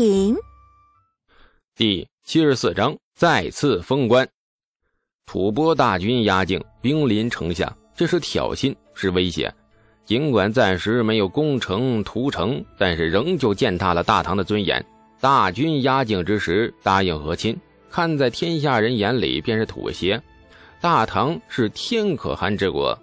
请。第七十四章再次封关。吐蕃大军压境，兵临城下，这是挑衅，是威胁。尽管暂时没有攻城屠城，但是仍旧践踏了大唐的尊严。大军压境之时，答应和亲，看在天下人眼里便是妥协。大唐是天可汗之国，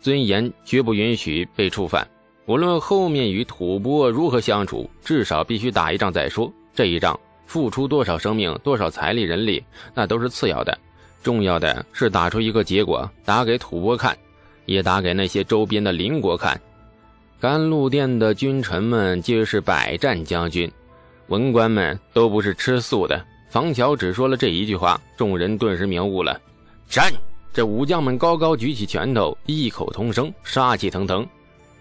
尊严绝不允许被触犯。无论后面与吐蕃如何相处，至少必须打一仗再说。这一仗。付出多少生命、多少财力、人力，那都是次要的，重要的是打出一个结果，打给吐蕃看，也打给那些周边的邻国看。甘露殿的君臣们皆是百战将军，文官们都不是吃素的。房乔只说了这一句话，众人顿时明悟了。战！这武将们高高举起拳头，异口同声，杀气腾腾。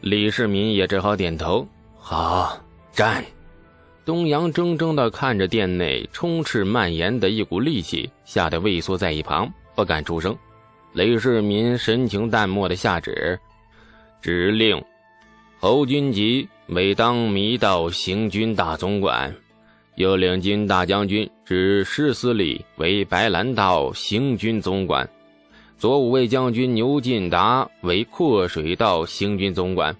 李世民也只好点头。好，战！东阳怔怔地看着殿内充斥蔓延的一股戾气，吓得畏缩在一旁，不敢出声。雷世民神情淡漠地下旨：指令侯君集为当弥道行军大总管，又领金大将军指施思礼为白兰道行军总管，左武卫将军牛进达为阔水道行军总管。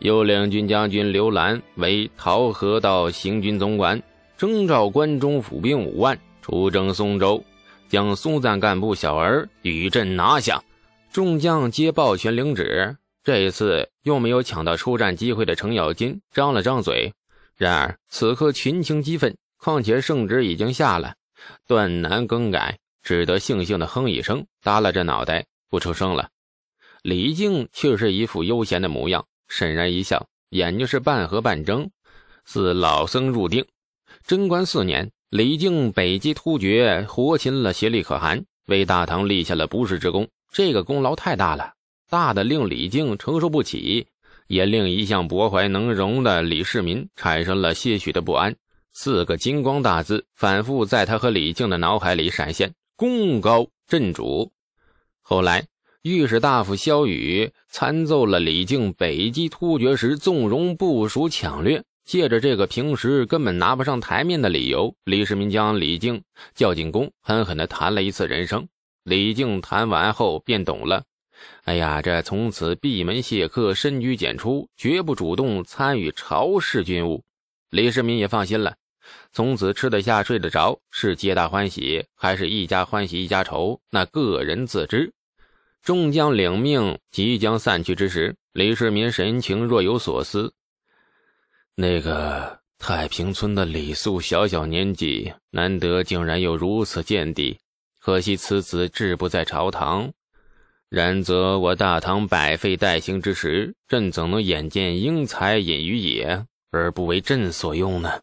右领军将军刘兰为桃河道行军总管，征召关中府兵五万，出征松州，将松赞干部小儿与朕拿下。众将皆抱拳领旨。这一次又没有抢到出战机会的程咬金张了张嘴，然而此刻群情激愤，况且圣旨已经下了，断难更改，只得悻悻地哼一声，耷拉着脑袋不出声了。李靖却是一副悠闲的模样。沈然一笑，眼睛是半合半睁，似老僧入定。贞观四年，李靖北击突厥，活擒了协力可汗，为大唐立下了不世之功。这个功劳太大了，大的令李靖承受不起，也令一向博怀能容的李世民产生了些许的不安。四个金光大字反复在他和李靖的脑海里闪现：功高震主。后来。御史大夫萧雨参奏了李靖北击突厥时纵容部署抢掠，借着这个平时根本拿不上台面的理由，李世民将李靖叫进宫，狠狠地谈了一次人生。李靖谈完后便懂了，哎呀，这从此闭门谢客，深居简出，绝不主动参与朝事军务。李世民也放心了，从此吃得下睡得着，是皆大欢喜，还是一家欢喜一家愁，那个人自知。众将领命，即将散去之时，李世民神情若有所思。那个太平村的李素，小小年纪，难得竟然有如此见地，可惜此子志不在朝堂。然则我大唐百废待兴之时，朕怎能眼见英才隐于野，而不为朕所用呢？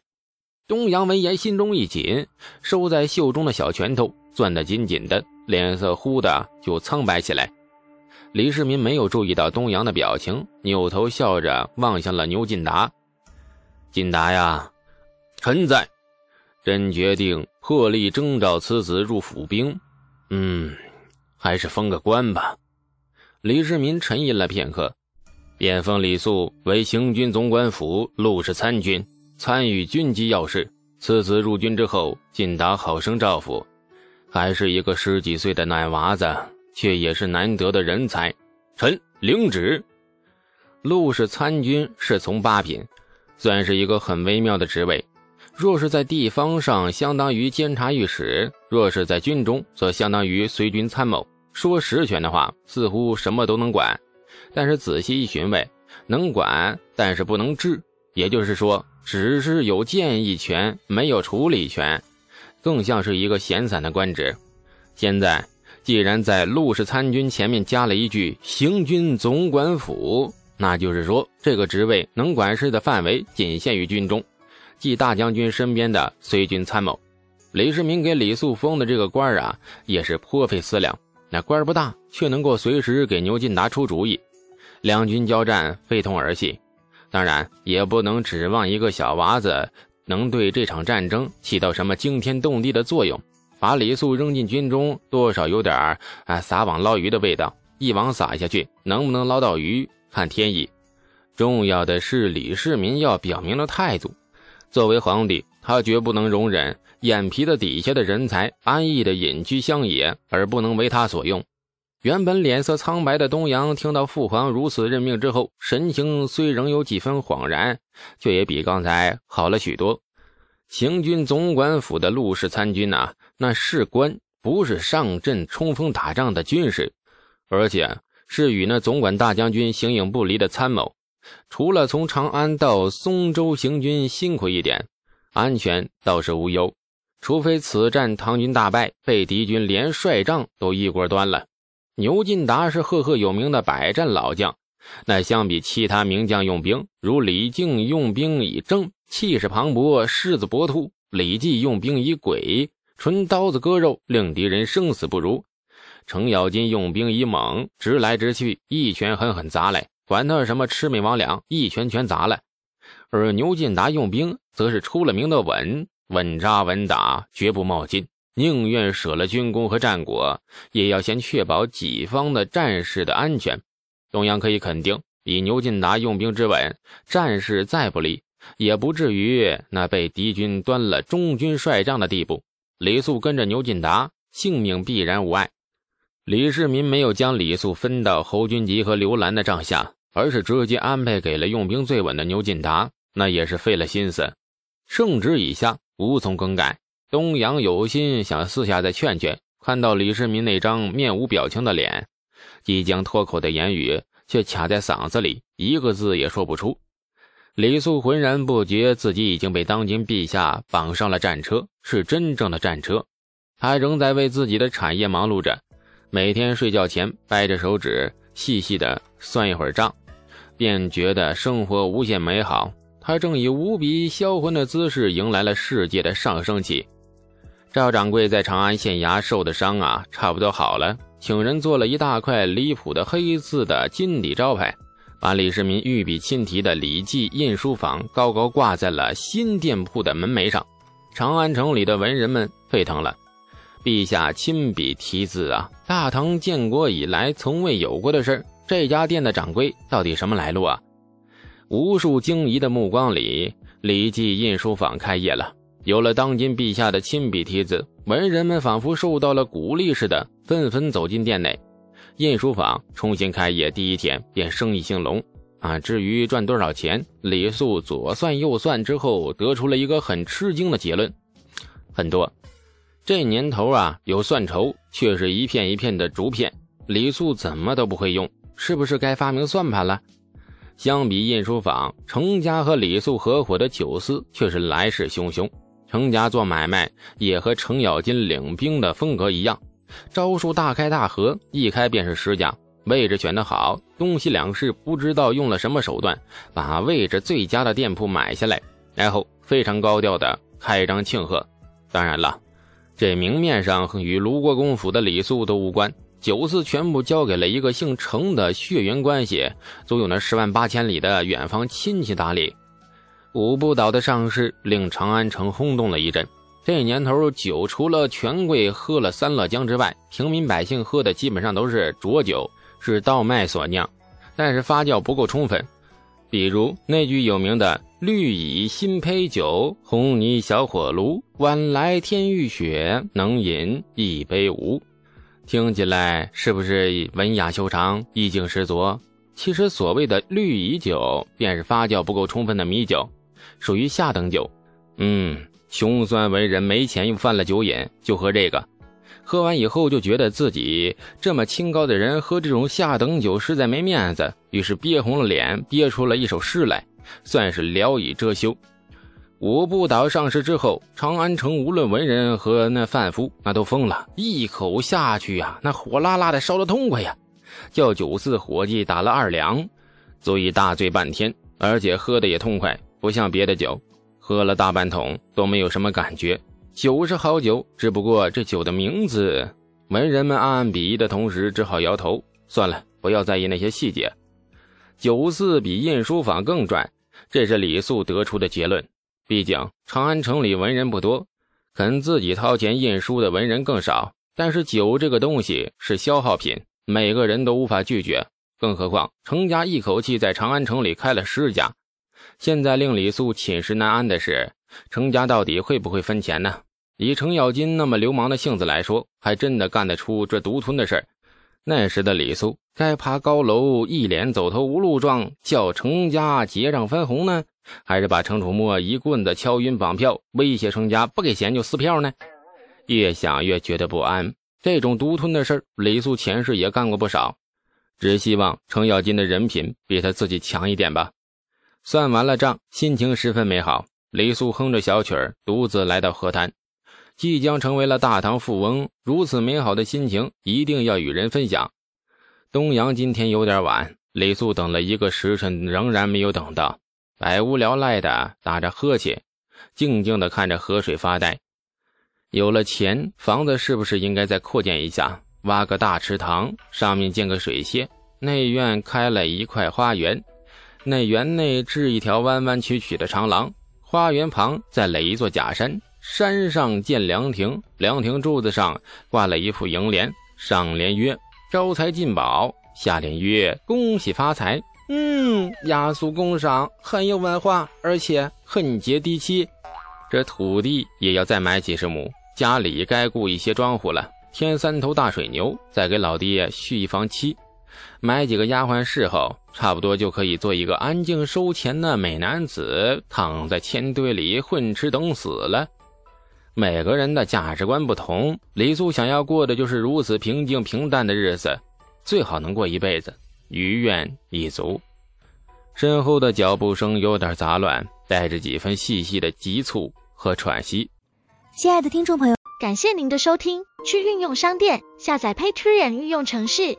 东阳闻言，心中一紧，收在袖中的小拳头攥得紧紧的。脸色忽的就苍白起来，李世民没有注意到东阳的表情，扭头笑着望向了牛进达。进达呀，臣在。朕决定破例征召此子入府兵。嗯，还是封个官吧。李世民沉吟了片刻，便封李肃为行军总管府陆氏参军，参与军机要事。次子入军之后，进达好生照拂。还是一个十几岁的奶娃子，却也是难得的人才。臣领旨。陆氏参军是从八品，算是一个很微妙的职位。若是在地方上，相当于监察御史；若是在军中，则相当于随军参谋。说实权的话，似乎什么都能管。但是仔细一询问，能管，但是不能治。也就是说，只是有建议权，没有处理权。更像是一个闲散的官职。现在既然在陆氏参军前面加了一句“行军总管府”，那就是说这个职位能管事的范围仅限于军中，即大将军身边的随军参谋。李世民给李素封的这个官啊，也是颇费思量。那官儿不大，却能够随时给牛进达出主意，两军交战非同儿戏。当然，也不能指望一个小娃子。能对这场战争起到什么惊天动地的作用？把李肃扔进军中，多少有点儿啊撒网捞鱼的味道。一网撒下去，能不能捞到鱼，看天意。重要的是李世民要表明了态度。作为皇帝，他绝不能容忍眼皮子底下的人才安逸的隐居乡野，而不能为他所用。原本脸色苍白的东阳，听到父皇如此任命之后，神情虽仍有几分恍然，却也比刚才好了许多。行军总管府的陆氏参军呐，那士官不是上阵冲锋打仗的军士，而且是与那总管大将军形影不离的参谋。除了从长安到松州行军辛苦一点，安全倒是无忧。除非此战唐军大败，被敌军连帅帐都一锅端了。牛进达是赫赫有名的百战老将，那相比其他名将用兵，如李靖用兵以正，气势磅礴，狮子搏突；李绩用兵以诡，纯刀子割肉，令敌人生死不如；程咬金用兵以猛，直来直去，一拳狠狠砸来，管他什么魑魅魍魉，一拳拳砸来。而牛进达用兵则是出了名的稳，稳扎稳打，绝不冒进。宁愿舍了军功和战果，也要先确保己方的战士的安全。东阳可以肯定，以牛进达用兵之稳，战事再不利，也不至于那被敌军端了中军帅帐的地步。李肃跟着牛进达，性命必然无碍。李世民没有将李肃分到侯君集和刘兰的帐下，而是直接安排给了用兵最稳的牛进达，那也是费了心思。圣旨已下，无从更改。东阳有心想私下再劝劝，看到李世民那张面无表情的脸，即将脱口的言语却卡在嗓子里，一个字也说不出。李素浑然不觉自己已经被当今陛下绑上了战车，是真正的战车。他仍在为自己的产业忙碌着，每天睡觉前掰着手指细细的算一会儿账，便觉得生活无限美好。他正以无比销魂的姿势迎来了世界的上升期。赵掌柜在长安县衙受的伤啊，差不多好了，请人做了一大块离谱的黑字的金底招牌，把李世民御笔亲题的礼记印书坊高高挂在了新店铺的门楣上。长安城里的文人们沸腾了，陛下亲笔题字啊，大唐建国以来从未有过的事这家店的掌柜到底什么来路啊？无数惊疑的目光里，礼记印书坊开业了。有了当今陛下的亲笔题字，文人们仿佛受到了鼓励似的，纷纷走进店内。印书坊重新开业第一天便生意兴隆啊！至于赚多少钱，李素左算右算之后，得出了一个很吃惊的结论：很多。这年头啊，有算筹，却是一片一片的竹片。李素怎么都不会用，是不是该发明算盘了？相比印书坊，程家和李素合伙的酒肆却是来势汹汹。程家做买卖也和程咬金领兵的风格一样，招数大开大合，一开便是十家，位置选得好，东西两市不知道用了什么手段，把位置最佳的店铺买下来，然后非常高调的开张庆贺。当然了，这明面上与卢国公府的礼数都无关，酒肆全部交给了一个姓程的血缘关系足有那十万八千里的远方亲戚打理。五步倒的上市令长安城轰动了一阵。这年头，酒除了权贵喝了三乐江之外，平民百姓喝的基本上都是浊酒，是稻麦所酿，但是发酵不够充分。比如那句有名的“绿蚁新醅酒，红泥小火炉，晚来天欲雪，能饮一杯无”，听起来是不是文雅修长、意境十足？其实所谓的绿蚁酒，便是发酵不够充分的米酒。属于下等酒，嗯，穷酸文人没钱又犯了酒瘾，就喝这个。喝完以后就觉得自己这么清高的人喝这种下等酒实在没面子，于是憋红了脸，憋出了一首诗来，算是聊以遮羞。五步岛上市之后，长安城无论文人和那贩夫，那都疯了，一口下去呀，那火辣辣的烧得痛快呀，叫酒肆伙计打了二两，足以大醉半天，而且喝的也痛快。不像别的酒，喝了大半桶都没有什么感觉。酒是好酒，只不过这酒的名字，文人们暗暗鄙夷的同时，只好摇头。算了，不要在意那些细节。酒肆比印书坊更赚，这是李素得出的结论。毕竟长安城里文人不多，肯自己掏钱印书的文人更少。但是酒这个东西是消耗品，每个人都无法拒绝。更何况程家一口气在长安城里开了十家。现在令李素寝食难安的是，程家到底会不会分钱呢？以程咬金那么流氓的性子来说，还真的干得出这独吞的事儿。那时的李素该爬高楼，一脸走投无路状，叫程家结账分红呢，还是把程楚墨一棍子敲晕绑票，威胁程家不给钱就撕票呢？越想越觉得不安。这种独吞的事儿，李素前世也干过不少。只希望程咬金的人品比他自己强一点吧。算完了账，心情十分美好。李素哼着小曲儿，独自来到河滩。即将成为了大唐富翁，如此美好的心情一定要与人分享。东阳今天有点晚，李素等了一个时辰，仍然没有等到，百无聊赖的打着呵欠，静静的看着河水发呆。有了钱，房子是不是应该再扩建一下？挖个大池塘，上面建个水榭，内院开了一块花园，那园内置一条弯弯曲曲的长廊，花园旁再垒一座假山，山上建凉亭，凉亭柱子上挂了一副楹联，上联曰“招财进宝”，下联曰“恭喜发财”。嗯，雅俗共赏，很有文化，而且很接地气。这土地也要再买几十亩。家里该雇一些庄户了，添三头大水牛，再给老爹续一房妻，买几个丫鬟侍候，差不多就可以做一个安静收钱的美男子，躺在钱堆里混吃等死了。每个人的价值观不同，李素想要过的就是如此平静平淡的日子，最好能过一辈子，余愿已足。身后的脚步声有点杂乱，带着几分细细的急促和喘息。亲爱的听众朋友，感谢您的收听。去运用商店下载 Patreon 运用城市，